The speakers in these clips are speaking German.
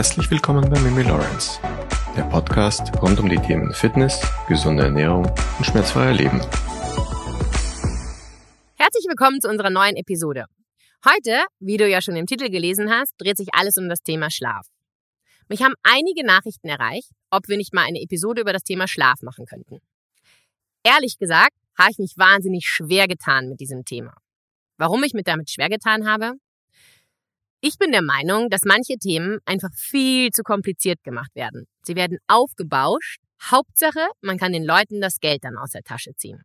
Herzlich willkommen bei Mimi Lawrence, der Podcast rund um die Themen Fitness, gesunde Ernährung und schmerzfreier Leben. Herzlich willkommen zu unserer neuen Episode. Heute, wie du ja schon im Titel gelesen hast, dreht sich alles um das Thema Schlaf. Mich haben einige Nachrichten erreicht, ob wir nicht mal eine Episode über das Thema Schlaf machen könnten. Ehrlich gesagt, habe ich mich wahnsinnig schwer getan mit diesem Thema. Warum ich mich damit schwer getan habe? Ich bin der Meinung, dass manche Themen einfach viel zu kompliziert gemacht werden. Sie werden aufgebauscht. Hauptsache, man kann den Leuten das Geld dann aus der Tasche ziehen.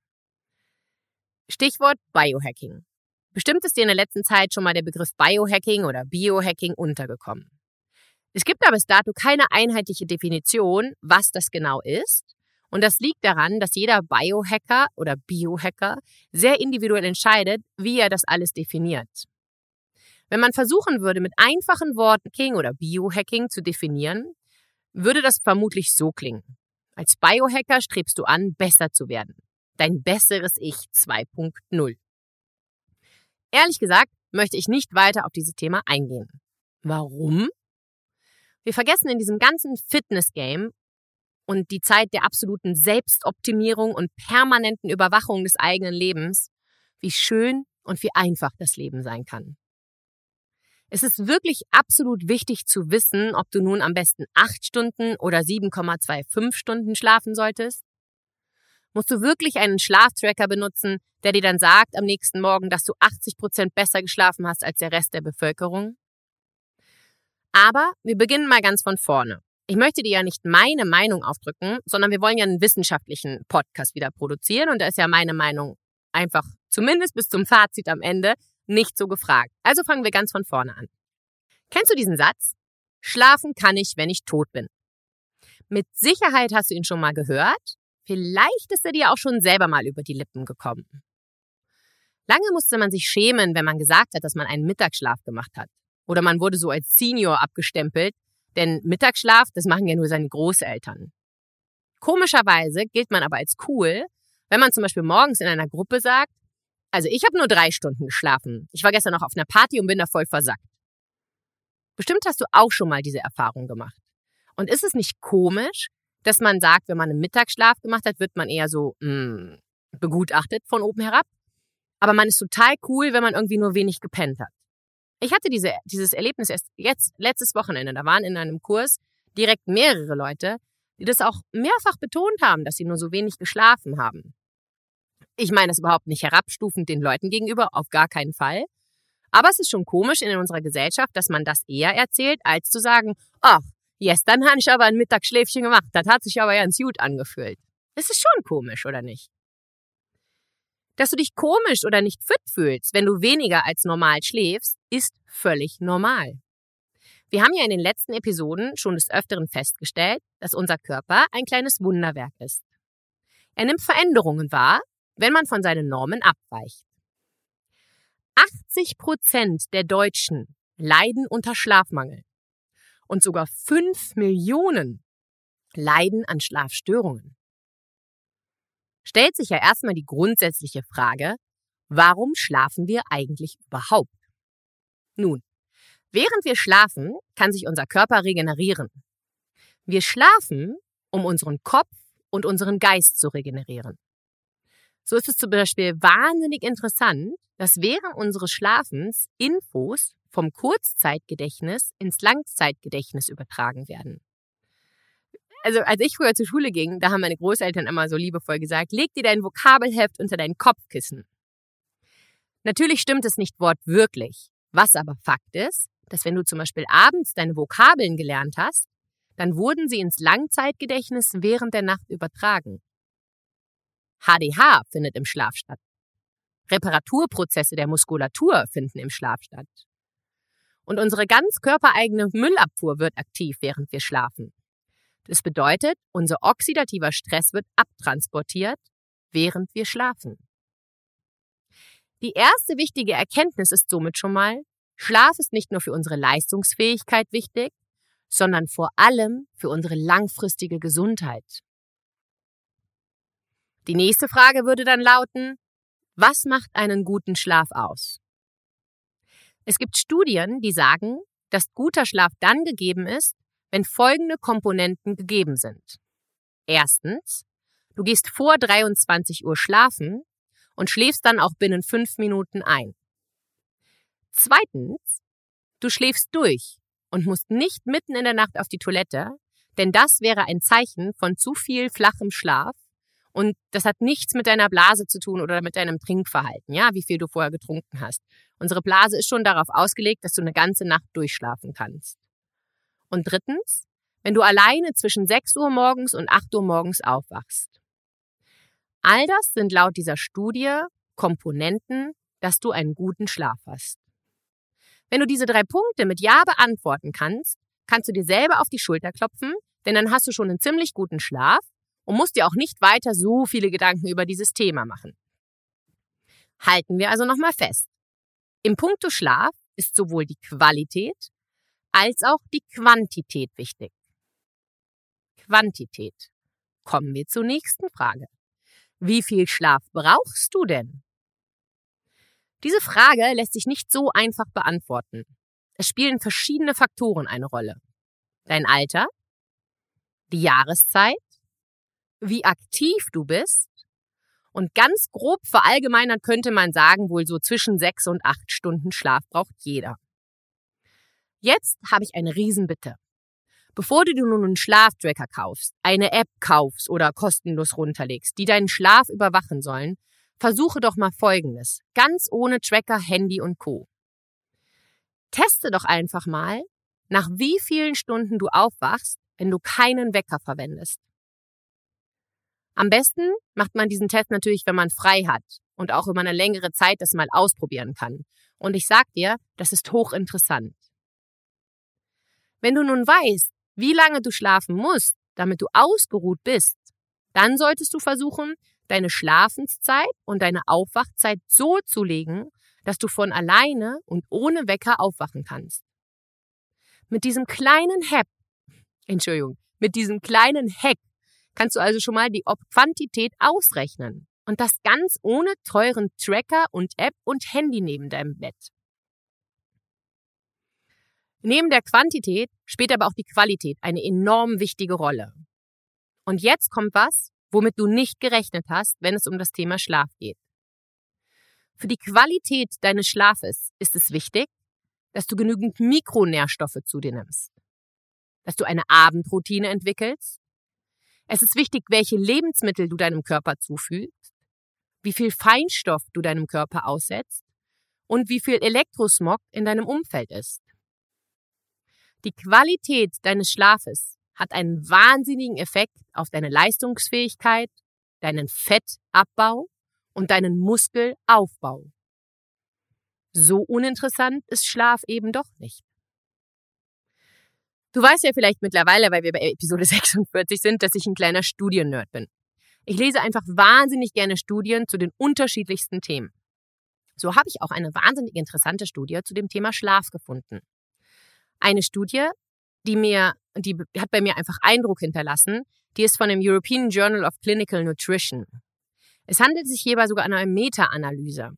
Stichwort Biohacking. Bestimmt ist dir in der letzten Zeit schon mal der Begriff Biohacking oder Biohacking untergekommen. Es gibt aber bis dato keine einheitliche Definition, was das genau ist. Und das liegt daran, dass jeder Biohacker oder Biohacker sehr individuell entscheidet, wie er das alles definiert. Wenn man versuchen würde, mit einfachen Worten King oder Biohacking zu definieren, würde das vermutlich so klingen. Als Biohacker strebst du an, besser zu werden. Dein besseres Ich 2.0. Ehrlich gesagt möchte ich nicht weiter auf dieses Thema eingehen. Warum? Wir vergessen in diesem ganzen Fitness-Game und die Zeit der absoluten Selbstoptimierung und permanenten Überwachung des eigenen Lebens, wie schön und wie einfach das Leben sein kann. Es ist wirklich absolut wichtig zu wissen, ob du nun am besten acht Stunden oder 7,25 Stunden schlafen solltest. Musst du wirklich einen Schlaftracker benutzen, der dir dann sagt am nächsten Morgen, dass du 80 Prozent besser geschlafen hast als der Rest der Bevölkerung? Aber wir beginnen mal ganz von vorne. Ich möchte dir ja nicht meine Meinung aufdrücken, sondern wir wollen ja einen wissenschaftlichen Podcast wieder produzieren und da ist ja meine Meinung einfach zumindest bis zum Fazit am Ende nicht so gefragt. Also fangen wir ganz von vorne an. Kennst du diesen Satz? Schlafen kann ich, wenn ich tot bin. Mit Sicherheit hast du ihn schon mal gehört. Vielleicht ist er dir auch schon selber mal über die Lippen gekommen. Lange musste man sich schämen, wenn man gesagt hat, dass man einen Mittagsschlaf gemacht hat. Oder man wurde so als Senior abgestempelt, denn Mittagsschlaf, das machen ja nur seine Großeltern. Komischerweise gilt man aber als cool, wenn man zum Beispiel morgens in einer Gruppe sagt, also ich habe nur drei Stunden geschlafen. Ich war gestern noch auf einer Party und bin da voll versackt. Bestimmt hast du auch schon mal diese Erfahrung gemacht. Und ist es nicht komisch, dass man sagt, wenn man einen Mittagsschlaf gemacht hat, wird man eher so mh, hm, begutachtet von oben herab. Aber man ist total cool, wenn man irgendwie nur wenig gepennt hat. Ich hatte diese, dieses Erlebnis erst jetzt, letztes Wochenende. Da waren in einem Kurs direkt mehrere Leute, die das auch mehrfach betont haben, dass sie nur so wenig geschlafen haben. Ich meine das überhaupt nicht herabstufend den Leuten gegenüber, auf gar keinen Fall. Aber es ist schon komisch in unserer Gesellschaft, dass man das eher erzählt, als zu sagen, ach, gestern habe ich aber ein Mittagsschläfchen gemacht, das hat sich aber ganz gut angefühlt. Das ist schon komisch, oder nicht? Dass du dich komisch oder nicht fit fühlst, wenn du weniger als normal schläfst, ist völlig normal. Wir haben ja in den letzten Episoden schon des Öfteren festgestellt, dass unser Körper ein kleines Wunderwerk ist. Er nimmt Veränderungen wahr, wenn man von seinen Normen abweicht. 80 Prozent der Deutschen leiden unter Schlafmangel und sogar 5 Millionen leiden an Schlafstörungen. Stellt sich ja erstmal die grundsätzliche Frage, warum schlafen wir eigentlich überhaupt? Nun, während wir schlafen, kann sich unser Körper regenerieren. Wir schlafen, um unseren Kopf und unseren Geist zu regenerieren. So ist es zum Beispiel wahnsinnig interessant, dass während unseres Schlafens Infos vom Kurzzeitgedächtnis ins Langzeitgedächtnis übertragen werden. Also als ich früher zur Schule ging, da haben meine Großeltern immer so liebevoll gesagt, leg dir dein Vokabelheft unter dein Kopfkissen. Natürlich stimmt es nicht wortwörtlich. Was aber Fakt ist, dass wenn du zum Beispiel abends deine Vokabeln gelernt hast, dann wurden sie ins Langzeitgedächtnis während der Nacht übertragen. HDH findet im Schlaf statt. Reparaturprozesse der Muskulatur finden im Schlaf statt. Und unsere ganz körpereigene Müllabfuhr wird aktiv, während wir schlafen. Das bedeutet, unser oxidativer Stress wird abtransportiert, während wir schlafen. Die erste wichtige Erkenntnis ist somit schon mal, Schlaf ist nicht nur für unsere Leistungsfähigkeit wichtig, sondern vor allem für unsere langfristige Gesundheit. Die nächste Frage würde dann lauten, was macht einen guten Schlaf aus? Es gibt Studien, die sagen, dass guter Schlaf dann gegeben ist, wenn folgende Komponenten gegeben sind. Erstens, du gehst vor 23 Uhr schlafen und schläfst dann auch binnen fünf Minuten ein. Zweitens, du schläfst durch und musst nicht mitten in der Nacht auf die Toilette, denn das wäre ein Zeichen von zu viel flachem Schlaf und das hat nichts mit deiner Blase zu tun oder mit deinem Trinkverhalten, ja, wie viel du vorher getrunken hast. Unsere Blase ist schon darauf ausgelegt, dass du eine ganze Nacht durchschlafen kannst. Und drittens, wenn du alleine zwischen 6 Uhr morgens und 8 Uhr morgens aufwachst. All das sind laut dieser Studie Komponenten, dass du einen guten Schlaf hast. Wenn du diese drei Punkte mit Ja beantworten kannst, kannst du dir selber auf die Schulter klopfen, denn dann hast du schon einen ziemlich guten Schlaf und musst dir auch nicht weiter so viele Gedanken über dieses Thema machen. Halten wir also nochmal fest. Im Punkto Schlaf ist sowohl die Qualität als auch die Quantität wichtig. Quantität. Kommen wir zur nächsten Frage. Wie viel Schlaf brauchst du denn? Diese Frage lässt sich nicht so einfach beantworten. Es spielen verschiedene Faktoren eine Rolle. Dein Alter, die Jahreszeit, wie aktiv du bist und ganz grob verallgemeinert könnte man sagen, wohl so zwischen sechs und acht Stunden Schlaf braucht jeder. Jetzt habe ich eine Riesenbitte. Bevor du dir nun einen Schlaftracker kaufst, eine App kaufst oder kostenlos runterlegst, die deinen Schlaf überwachen sollen, versuche doch mal Folgendes. Ganz ohne Tracker, Handy und Co. Teste doch einfach mal, nach wie vielen Stunden du aufwachst, wenn du keinen Wecker verwendest. Am besten macht man diesen Test natürlich, wenn man frei hat und auch über eine längere Zeit das mal ausprobieren kann. Und ich sag dir, das ist hochinteressant. Wenn du nun weißt, wie lange du schlafen musst, damit du ausgeruht bist, dann solltest du versuchen, deine Schlafenszeit und deine Aufwachzeit so zu legen, dass du von alleine und ohne Wecker aufwachen kannst. Mit diesem kleinen Hack, Entschuldigung, mit diesem kleinen Hack kannst du also schon mal die Quantität ausrechnen. Und das ganz ohne teuren Tracker und App und Handy neben deinem Bett. Neben der Quantität spielt aber auch die Qualität eine enorm wichtige Rolle. Und jetzt kommt was, womit du nicht gerechnet hast, wenn es um das Thema Schlaf geht. Für die Qualität deines Schlafes ist es wichtig, dass du genügend Mikronährstoffe zu dir nimmst, dass du eine Abendroutine entwickelst. Es ist wichtig, welche Lebensmittel du deinem Körper zufügst, wie viel Feinstoff du deinem Körper aussetzt und wie viel Elektrosmog in deinem Umfeld ist. Die Qualität deines Schlafes hat einen wahnsinnigen Effekt auf deine Leistungsfähigkeit, deinen Fettabbau und deinen Muskelaufbau. So uninteressant ist Schlaf eben doch nicht. Du weißt ja vielleicht mittlerweile, weil wir bei Episode 46 sind, dass ich ein kleiner Studiennerd bin. Ich lese einfach wahnsinnig gerne Studien zu den unterschiedlichsten Themen. So habe ich auch eine wahnsinnig interessante Studie zu dem Thema Schlaf gefunden eine Studie, die mir, die hat bei mir einfach Eindruck hinterlassen. Die ist von dem European Journal of Clinical Nutrition. Es handelt sich hierbei sogar um eine Meta-Analyse.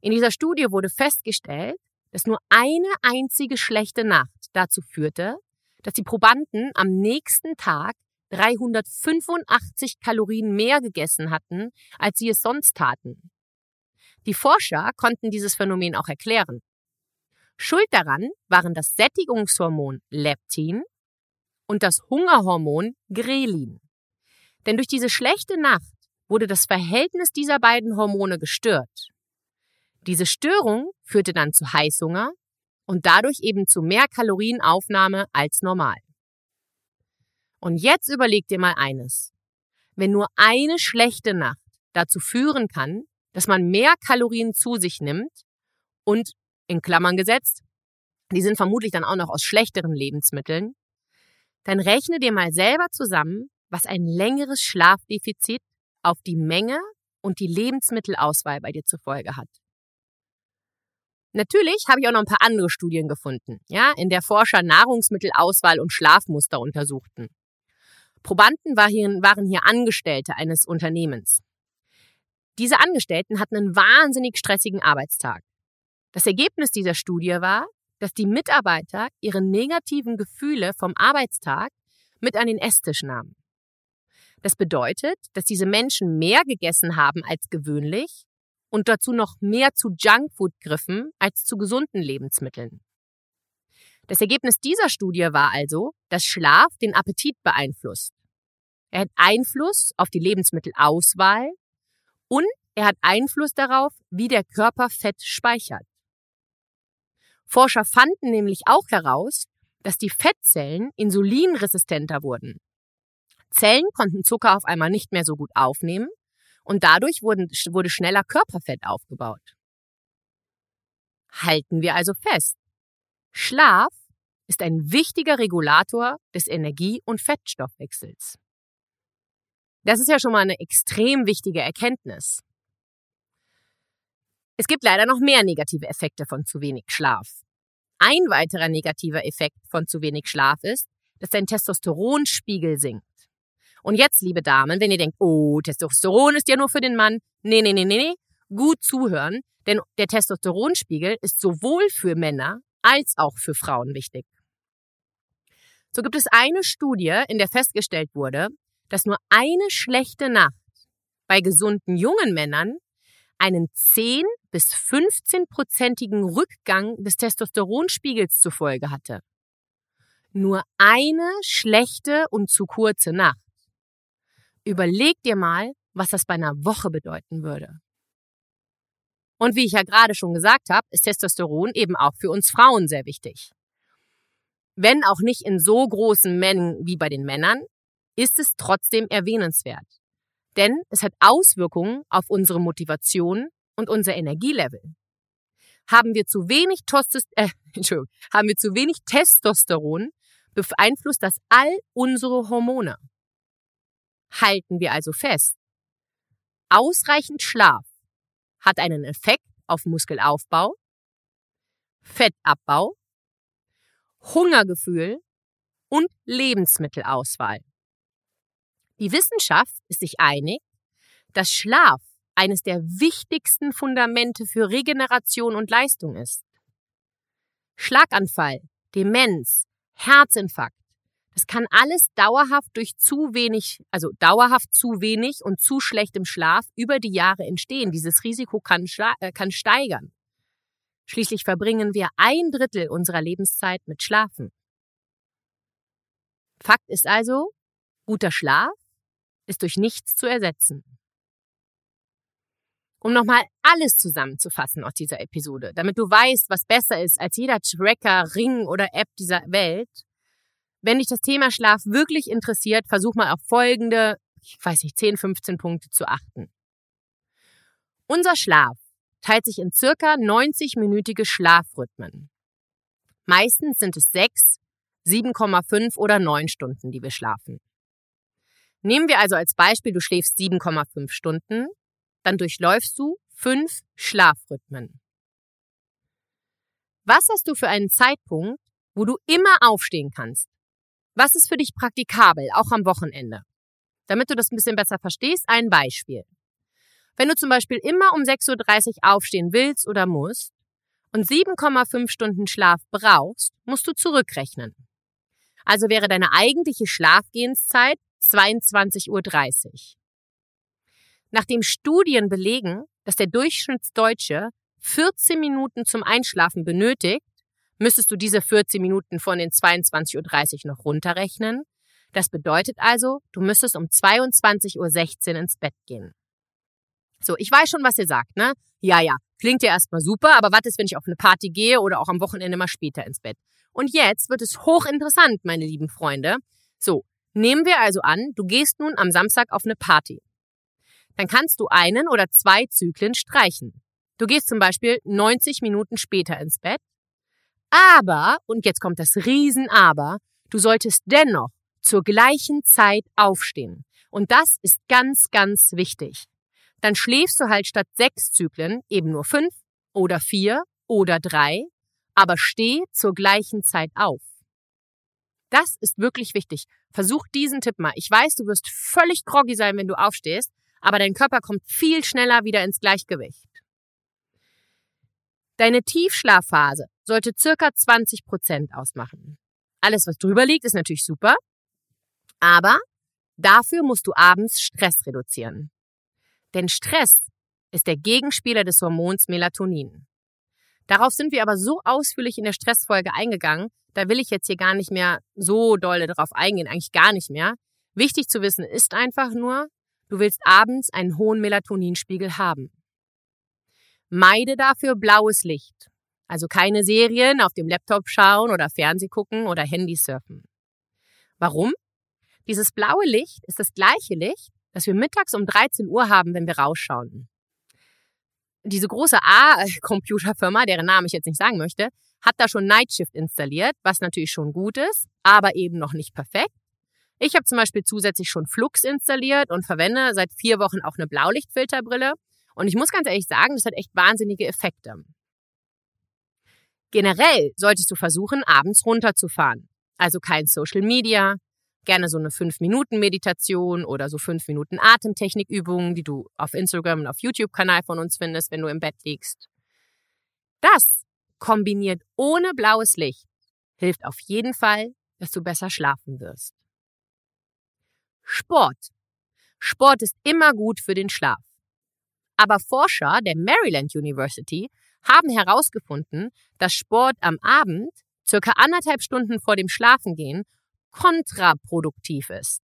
In dieser Studie wurde festgestellt, dass nur eine einzige schlechte Nacht dazu führte, dass die Probanden am nächsten Tag 385 Kalorien mehr gegessen hatten, als sie es sonst taten. Die Forscher konnten dieses Phänomen auch erklären. Schuld daran waren das Sättigungshormon Leptin und das Hungerhormon Grelin. Denn durch diese schlechte Nacht wurde das Verhältnis dieser beiden Hormone gestört. Diese Störung führte dann zu Heißhunger und dadurch eben zu mehr Kalorienaufnahme als normal. Und jetzt überleg dir mal eines. Wenn nur eine schlechte Nacht dazu führen kann, dass man mehr Kalorien zu sich nimmt und in Klammern gesetzt, die sind vermutlich dann auch noch aus schlechteren Lebensmitteln, dann rechne dir mal selber zusammen, was ein längeres Schlafdefizit auf die Menge und die Lebensmittelauswahl bei dir zur Folge hat. Natürlich habe ich auch noch ein paar andere Studien gefunden, ja, in der Forscher Nahrungsmittelauswahl und Schlafmuster untersuchten. Probanden waren hier Angestellte eines Unternehmens. Diese Angestellten hatten einen wahnsinnig stressigen Arbeitstag. Das Ergebnis dieser Studie war, dass die Mitarbeiter ihre negativen Gefühle vom Arbeitstag mit an den Esstisch nahmen. Das bedeutet, dass diese Menschen mehr gegessen haben als gewöhnlich und dazu noch mehr zu Junkfood griffen als zu gesunden Lebensmitteln. Das Ergebnis dieser Studie war also, dass Schlaf den Appetit beeinflusst. Er hat Einfluss auf die Lebensmittelauswahl und er hat Einfluss darauf, wie der Körper Fett speichert. Forscher fanden nämlich auch heraus, dass die Fettzellen insulinresistenter wurden. Zellen konnten Zucker auf einmal nicht mehr so gut aufnehmen und dadurch wurden, wurde schneller Körperfett aufgebaut. Halten wir also fest. Schlaf ist ein wichtiger Regulator des Energie- und Fettstoffwechsels. Das ist ja schon mal eine extrem wichtige Erkenntnis. Es gibt leider noch mehr negative Effekte von zu wenig Schlaf. Ein weiterer negativer Effekt von zu wenig Schlaf ist, dass dein Testosteronspiegel sinkt. Und jetzt, liebe Damen, wenn ihr denkt, oh, Testosteron ist ja nur für den Mann. Nee, nee, nee, nee, nee. Gut zuhören, denn der Testosteronspiegel ist sowohl für Männer als auch für Frauen wichtig. So gibt es eine Studie, in der festgestellt wurde, dass nur eine schlechte Nacht bei gesunden jungen Männern einen 10 bis 15-prozentigen Rückgang des Testosteronspiegels zur Folge hatte. Nur eine schlechte und zu kurze Nacht. Überleg dir mal, was das bei einer Woche bedeuten würde. Und wie ich ja gerade schon gesagt habe, ist Testosteron eben auch für uns Frauen sehr wichtig. Wenn auch nicht in so großen Mengen wie bei den Männern, ist es trotzdem erwähnenswert. Denn es hat Auswirkungen auf unsere Motivation und unser Energielevel. Haben wir zu wenig, Tostes äh, haben wir zu wenig Testosteron, beeinflusst das all unsere Hormone. Halten wir also fest. Ausreichend Schlaf hat einen Effekt auf Muskelaufbau, Fettabbau, Hungergefühl und Lebensmittelauswahl. Die Wissenschaft ist sich einig, dass Schlaf eines der wichtigsten Fundamente für Regeneration und Leistung ist. Schlaganfall, Demenz, Herzinfarkt, das kann alles dauerhaft durch zu wenig, also dauerhaft zu wenig und zu schlechtem Schlaf über die Jahre entstehen. Dieses Risiko kann, äh, kann steigern. Schließlich verbringen wir ein Drittel unserer Lebenszeit mit Schlafen. Fakt ist also, guter Schlaf ist durch nichts zu ersetzen. Um nochmal alles zusammenzufassen aus dieser Episode, damit du weißt, was besser ist als jeder Tracker, Ring oder App dieser Welt. Wenn dich das Thema Schlaf wirklich interessiert, versuch mal auf folgende, ich weiß nicht, 10, 15 Punkte zu achten. Unser Schlaf teilt sich in circa 90-minütige Schlafrhythmen. Meistens sind es 6, 7,5 oder 9 Stunden, die wir schlafen. Nehmen wir also als Beispiel, du schläfst 7,5 Stunden, dann durchläufst du fünf Schlafrhythmen. Was hast du für einen Zeitpunkt, wo du immer aufstehen kannst? Was ist für dich praktikabel, auch am Wochenende? Damit du das ein bisschen besser verstehst, ein Beispiel. Wenn du zum Beispiel immer um 6.30 Uhr aufstehen willst oder musst und 7,5 Stunden Schlaf brauchst, musst du zurückrechnen. Also wäre deine eigentliche Schlafgehenszeit 22.30 Uhr. Nachdem Studien belegen, dass der Durchschnittsdeutsche 14 Minuten zum Einschlafen benötigt, müsstest du diese 14 Minuten von den 22.30 Uhr noch runterrechnen. Das bedeutet also, du müsstest um 22.16 Uhr ins Bett gehen. So, ich weiß schon, was ihr sagt, ne? Ja, ja, klingt ja erstmal super, aber was ist, wenn ich auf eine Party gehe oder auch am Wochenende mal später ins Bett? Und jetzt wird es hochinteressant, meine lieben Freunde. So, Nehmen wir also an, du gehst nun am Samstag auf eine Party. Dann kannst du einen oder zwei Zyklen streichen. Du gehst zum Beispiel 90 Minuten später ins Bett. Aber, und jetzt kommt das Riesen-Aber, du solltest dennoch zur gleichen Zeit aufstehen. Und das ist ganz, ganz wichtig. Dann schläfst du halt statt sechs Zyklen eben nur fünf oder vier oder drei, aber steh zur gleichen Zeit auf. Das ist wirklich wichtig. Versuch diesen Tipp mal. Ich weiß, du wirst völlig groggy sein, wenn du aufstehst, aber dein Körper kommt viel schneller wieder ins Gleichgewicht. Deine Tiefschlafphase sollte circa 20 Prozent ausmachen. Alles, was drüber liegt, ist natürlich super, aber dafür musst du abends Stress reduzieren. Denn Stress ist der Gegenspieler des Hormons Melatonin. Darauf sind wir aber so ausführlich in der Stressfolge eingegangen, da will ich jetzt hier gar nicht mehr so dolle darauf eingehen, eigentlich gar nicht mehr. Wichtig zu wissen ist einfach nur, du willst abends einen hohen Melatoninspiegel haben. Meide dafür blaues Licht. Also keine Serien auf dem Laptop schauen oder Fernseh gucken oder Handy surfen. Warum? Dieses blaue Licht ist das gleiche Licht, das wir mittags um 13 Uhr haben, wenn wir rausschauen diese große A-Computerfirma, deren Namen ich jetzt nicht sagen möchte, hat da schon Nightshift installiert, was natürlich schon gut ist, aber eben noch nicht perfekt. Ich habe zum Beispiel zusätzlich schon Flux installiert und verwende seit vier Wochen auch eine Blaulichtfilterbrille. Und ich muss ganz ehrlich sagen, das hat echt wahnsinnige Effekte. Generell solltest du versuchen, abends runterzufahren. Also kein Social Media, gerne so eine 5-Minuten-Meditation oder so 5 Minuten Atemtechnikübungen, die du auf Instagram und auf YouTube-Kanal von uns findest, wenn du im Bett liegst. Das kombiniert ohne blaues Licht hilft auf jeden Fall, dass du besser schlafen wirst. Sport. Sport ist immer gut für den Schlaf. Aber Forscher der Maryland University haben herausgefunden, dass Sport am Abend circa anderthalb Stunden vor dem Schlafengehen kontraproduktiv ist.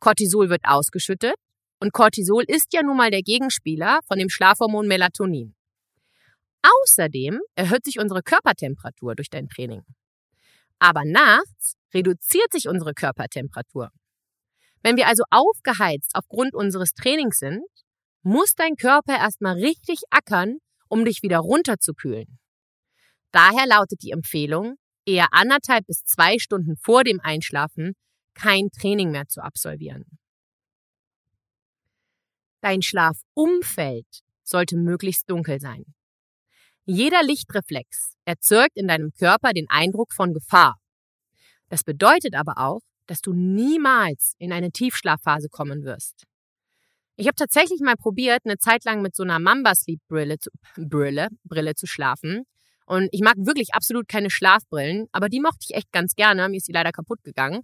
Cortisol wird ausgeschüttet und Cortisol ist ja nun mal der Gegenspieler von dem Schlafhormon Melatonin. Außerdem erhöht sich unsere Körpertemperatur durch dein Training. Aber nachts reduziert sich unsere Körpertemperatur. Wenn wir also aufgeheizt aufgrund unseres Trainings sind, muss dein Körper erstmal richtig ackern, um dich wieder runterzukühlen. Daher lautet die Empfehlung, eher anderthalb bis zwei Stunden vor dem Einschlafen kein Training mehr zu absolvieren. Dein Schlafumfeld sollte möglichst dunkel sein. Jeder Lichtreflex erzeugt in deinem Körper den Eindruck von Gefahr. Das bedeutet aber auch, dass du niemals in eine Tiefschlafphase kommen wirst. Ich habe tatsächlich mal probiert, eine Zeit lang mit so einer Mamba Sleep Brille zu, Brille, Brille zu schlafen und ich mag wirklich absolut keine Schlafbrillen, aber die mochte ich echt ganz gerne. Mir ist die leider kaputt gegangen.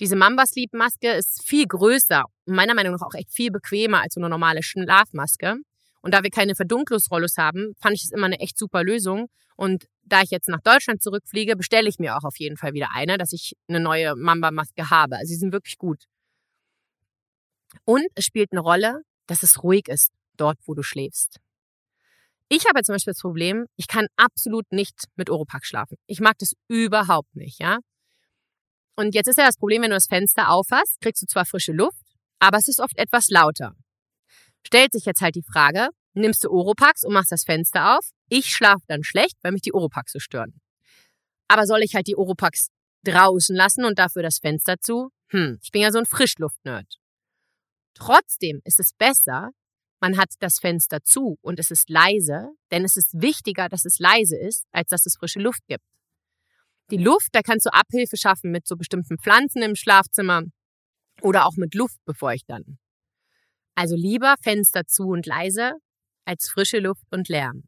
Diese Mamba Sleep Maske ist viel größer und meiner Meinung nach auch echt viel bequemer als so eine normale Schlafmaske. Und da wir keine Verdunklungsrollos haben, fand ich es immer eine echt super Lösung. Und da ich jetzt nach Deutschland zurückfliege, bestelle ich mir auch auf jeden Fall wieder eine, dass ich eine neue Mamba-Maske habe. Also sie sind wirklich gut. Und es spielt eine Rolle, dass es ruhig ist, dort, wo du schläfst. Ich habe zum Beispiel das Problem, ich kann absolut nicht mit Oropax schlafen. Ich mag das überhaupt nicht, ja. Und jetzt ist ja das Problem, wenn du das Fenster aufhast, kriegst du zwar frische Luft, aber es ist oft etwas lauter. Stellt sich jetzt halt die Frage, nimmst du Oropax und machst das Fenster auf? Ich schlafe dann schlecht, weil mich die Oropax so stören. Aber soll ich halt die Oropax draußen lassen und dafür das Fenster zu? Hm, ich bin ja so ein Frischluftnerd. Trotzdem ist es besser, man hat das Fenster zu und es ist leise, denn es ist wichtiger, dass es leise ist, als dass es frische Luft gibt. Die Luft, da kannst du Abhilfe schaffen mit so bestimmten Pflanzen im Schlafzimmer oder auch mit Luftbefeuchtern. Also lieber Fenster zu und leise als frische Luft und Lärm.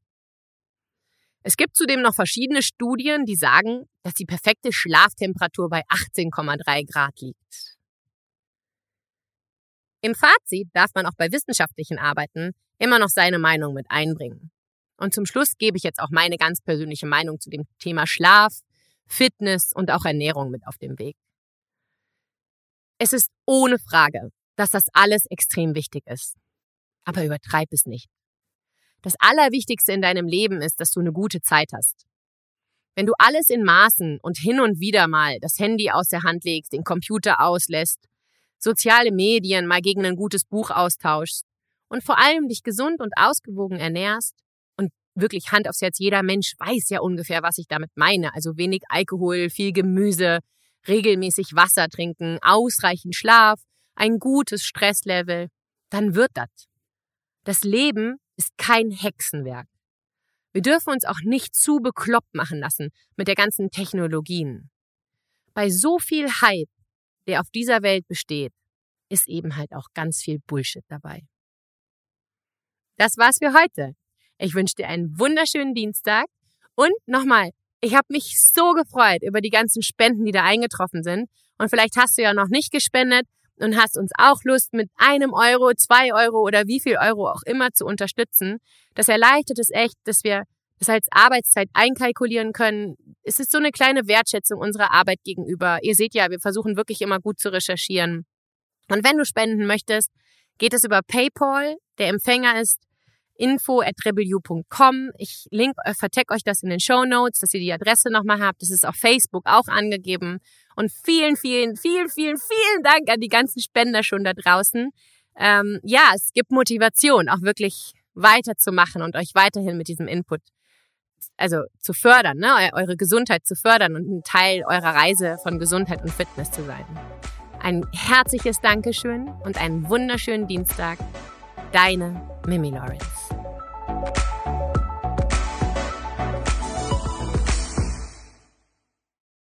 Es gibt zudem noch verschiedene Studien, die sagen, dass die perfekte Schlaftemperatur bei 18,3 Grad liegt. Im Fazit darf man auch bei wissenschaftlichen Arbeiten immer noch seine Meinung mit einbringen. Und zum Schluss gebe ich jetzt auch meine ganz persönliche Meinung zu dem Thema Schlaf, Fitness und auch Ernährung mit auf dem Weg. Es ist ohne Frage, dass das alles extrem wichtig ist. Aber übertreib es nicht. Das Allerwichtigste in deinem Leben ist, dass du eine gute Zeit hast. Wenn du alles in Maßen und hin und wieder mal das Handy aus der Hand legst, den Computer auslässt soziale Medien mal gegen ein gutes Buch austauschst und vor allem dich gesund und ausgewogen ernährst und wirklich Hand aufs Herz, jeder Mensch weiß ja ungefähr, was ich damit meine. Also wenig Alkohol, viel Gemüse, regelmäßig Wasser trinken, ausreichend Schlaf, ein gutes Stresslevel, dann wird das. Das Leben ist kein Hexenwerk. Wir dürfen uns auch nicht zu bekloppt machen lassen mit der ganzen Technologien. Bei so viel Hype der auf dieser Welt besteht, ist eben halt auch ganz viel Bullshit dabei. Das war's für heute. Ich wünsche dir einen wunderschönen Dienstag und nochmal, ich habe mich so gefreut über die ganzen Spenden, die da eingetroffen sind. Und vielleicht hast du ja noch nicht gespendet und hast uns auch Lust, mit einem Euro, zwei Euro oder wie viel Euro auch immer zu unterstützen. Das erleichtert es echt, dass wir das als Arbeitszeit einkalkulieren können. Es ist so eine kleine Wertschätzung unserer Arbeit gegenüber. Ihr seht ja, wir versuchen wirklich immer gut zu recherchieren. Und wenn du spenden möchtest, geht es über PayPal. Der Empfänger ist info at rebelu.com. Ich link, äh, verteck euch das in den Show Notes, dass ihr die Adresse nochmal habt. Das ist auf Facebook auch angegeben. Und vielen, vielen, vielen, vielen, vielen Dank an die ganzen Spender schon da draußen. Ähm, ja, es gibt Motivation, auch wirklich weiterzumachen und euch weiterhin mit diesem Input also zu fördern, ne? eure Gesundheit zu fördern und ein Teil eurer Reise von Gesundheit und Fitness zu sein. Ein herzliches Dankeschön und einen wunderschönen Dienstag. Deine Mimi Lawrence.